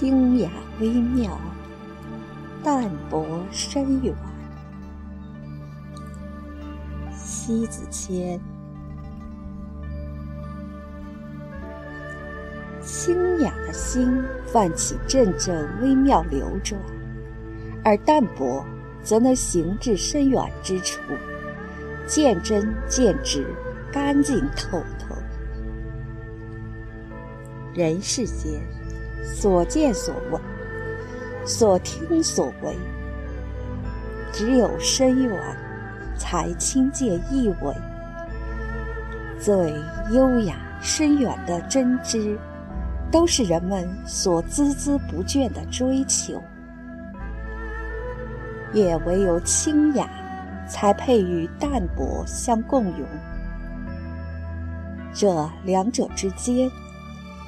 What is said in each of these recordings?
清雅微妙，淡泊深远。西子谦，清雅的心泛起阵阵微妙流转，而淡泊则能行至深远之处，见真见直，干净透透。人世间，所见所闻，所听所闻，只有深远，才亲见一闻。最优雅深远的真知，都是人们所孜孜不倦的追求。也唯有清雅，才配与淡泊相共融。这两者之间。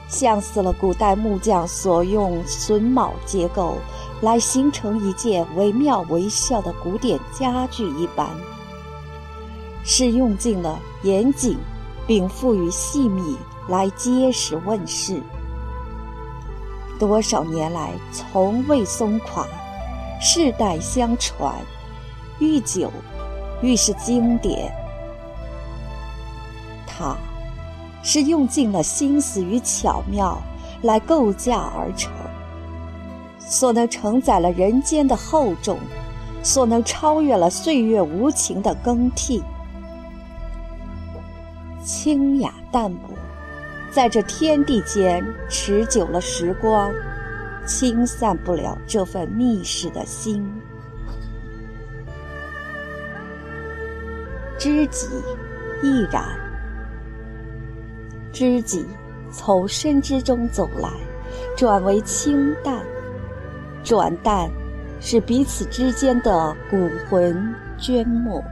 像似了古代木匠所用榫卯结构来形成一件惟妙惟肖的古典家具一般，是用尽了严谨，并赋予细密来揭实问世。多少年来从未松垮，世代相传，愈久愈是经典。它。是用尽了心思与巧妙来构架而成，所能承载了人间的厚重，所能超越了岁月无情的更替。清雅淡泊，在这天地间持久了时光，清散不了这份密室的心。知己亦然。知己从深之中走来，转为清淡。转淡，是彼此之间的骨魂捐没，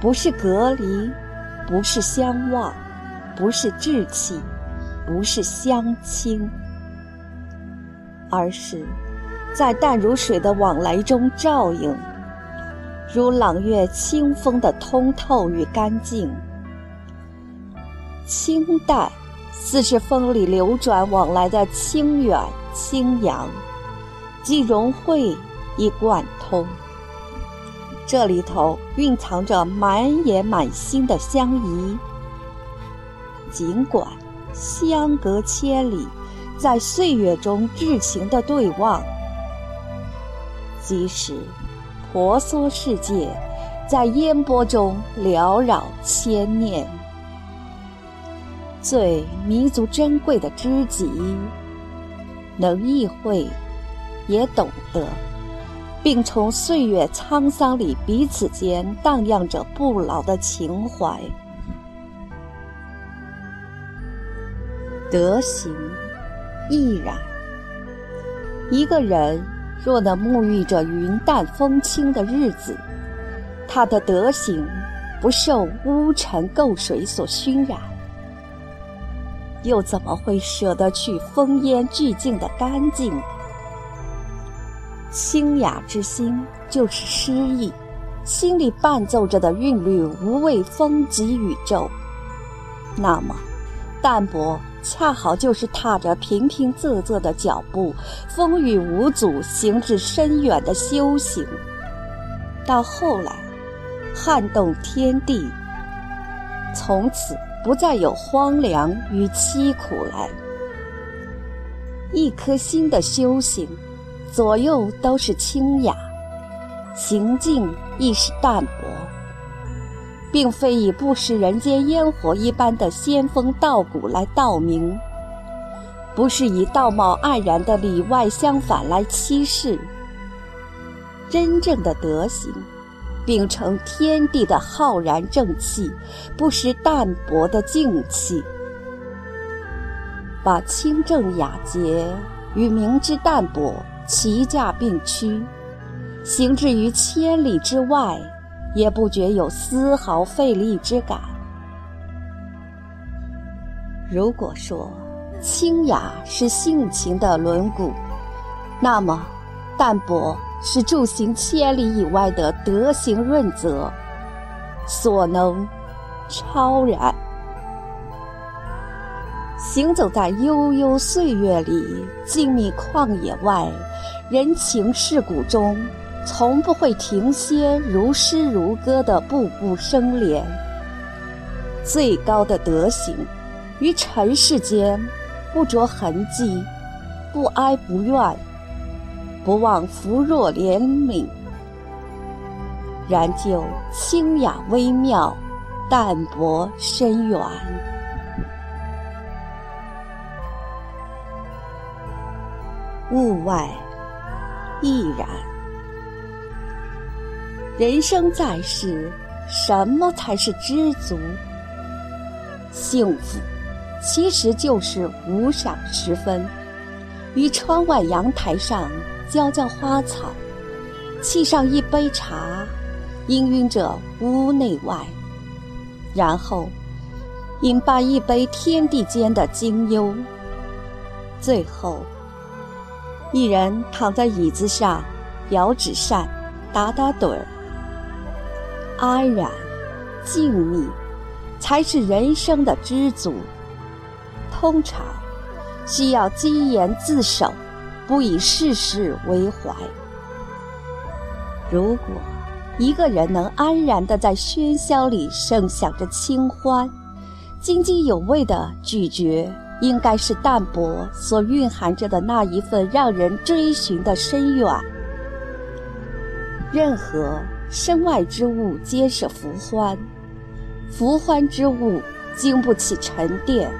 不是隔离，不是相忘，不是志气，不是相亲，而是在淡如水的往来中照应，如朗月清风的通透与干净。清淡，似是风里流转往来的清远清扬，既融汇亦贯通。这里头蕴藏着满眼满心的相宜。尽管相隔千里，在岁月中至情的对望；即使婆娑世界，在烟波中缭绕千念。最弥足珍贵的知己，能意会，也懂得，并从岁月沧桑里彼此间荡漾着不老的情怀。德行亦然。一个人若能沐浴着云淡风轻的日子，他的德行不受污尘垢水所熏染。又怎么会舍得去风烟俱净的干净？清雅之心就是诗意，心里伴奏着的韵律无畏风急雨骤。那么，淡泊恰好就是踏着平平仄仄的脚步，风雨无阻行至深远的修行。到后来，撼动天地，从此。不再有荒凉与凄苦来。一颗心的修行，左右都是清雅，行径亦是淡泊，并非以不食人间烟火一般的仙风道骨来道明，不是以道貌岸然的里外相反来欺世。真正的德行。秉承天地的浩然正气，不失淡泊的静气，把清正雅洁与明之淡泊齐驾并驱，行至于千里之外，也不觉有丝毫费力之感。如果说清雅是性情的轮毂，那么淡泊。是住行千里以外的德行润泽，所能超然。行走在悠悠岁月里，静谧旷野外，人情世故中，从不会停歇如诗如歌的步步生莲。最高的德行，于尘世间不着痕迹，不哀不怨，不忘扶弱怜悯，然就清雅微妙，淡泊深远。物外亦然。人生在世，什么才是知足？幸福，其实就是无赏时分，于窗外阳台上浇浇花草，沏上一杯茶，氤氲着屋内外，然后饮罢一杯天地间的清幽，最后。一人躺在椅子上，摇纸扇，打打盹儿，安然、静谧，才是人生的知足。通常需要积言自守，不以世事为怀。如果一个人能安然地在喧嚣里盛享着清欢，津津有味地咀嚼。应该是淡泊所蕴含着的那一份让人追寻的深远。任何身外之物皆是浮欢，浮欢之物经不起沉淀。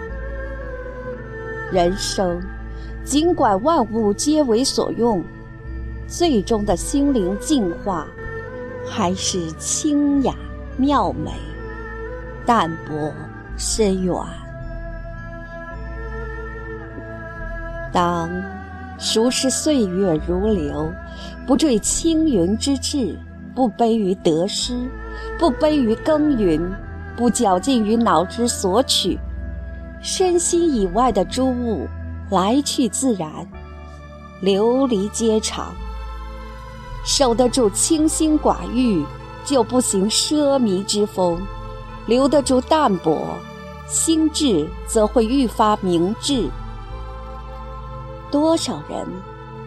人生，尽管万物皆为所用，最终的心灵净化，还是清雅妙美，淡泊深远。当熟视岁月如流，不坠青云之志，不悲于得失，不悲于耕耘，不绞尽于脑汁索取，身心以外的诸物来去自然，流离皆常。守得住清心寡欲，就不行奢靡之风；留得住淡泊，心智则会愈发明智。多少人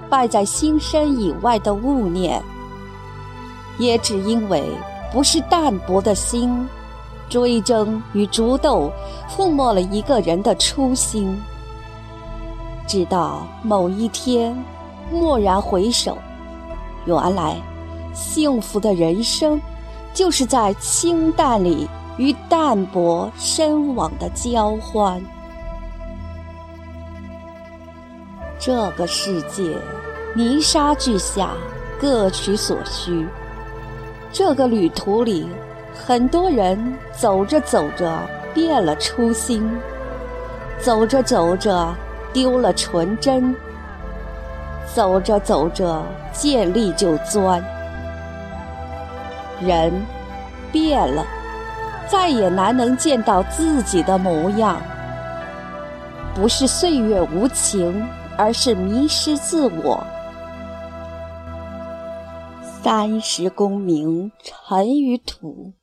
败在心身以外的物念，也只因为不是淡泊的心，追争与逐斗，覆没了一个人的初心。直到某一天，蓦然回首，原来幸福的人生，就是在清淡里与淡泊深往的交欢。这个世界，泥沙俱下，各取所需。这个旅途里，很多人走着走着变了初心，走着走着丢了纯真，走着走着见利就钻。人变了，再也难能见到自己的模样。不是岁月无情。而是迷失自我。三十功名尘与土，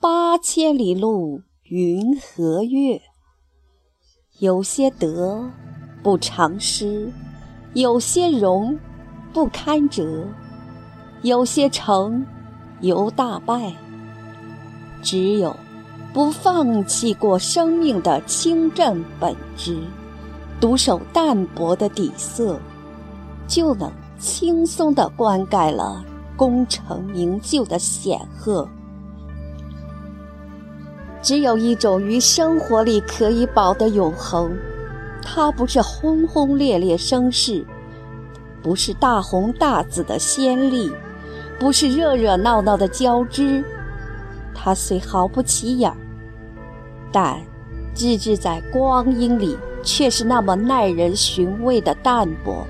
八千里路云和月。有些得不偿失，有些荣不堪折，有些成犹大败。只有不放弃过生命的清正本质。独守淡泊的底色，就能轻松地灌溉了功成名就的显赫。只有一种于生活里可以保的永恒，它不是轰轰烈烈声势，不是大红大紫的先例，不是热热闹闹的交织。它虽毫不起眼，但置之在光阴里。却是那么耐人寻味的淡泊。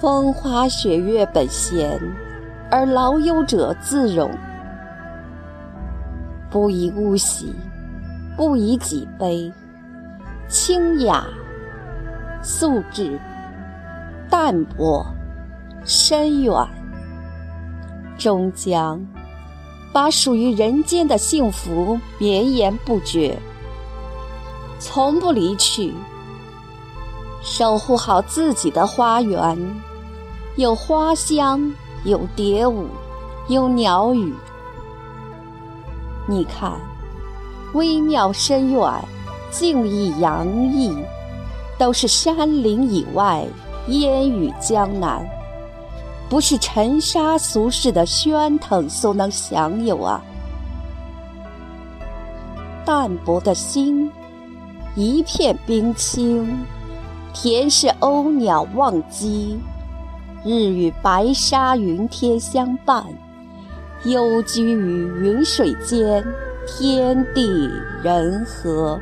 风花雪月本闲，而劳忧者自容。不以物喜，不以己悲。清雅、素质、淡泊、深远，终将把属于人间的幸福绵延不绝，从不离去。守护好自己的花园，有花香，有蝶舞，有鸟语。你看，微妙深远，静意洋溢，都是山林以外，烟雨江南，不是尘沙俗世的喧腾所能享有啊！淡泊的心，一片冰清。田是鸥鸟忘机，日与白沙云天相伴，幽居于云水间，天地人和。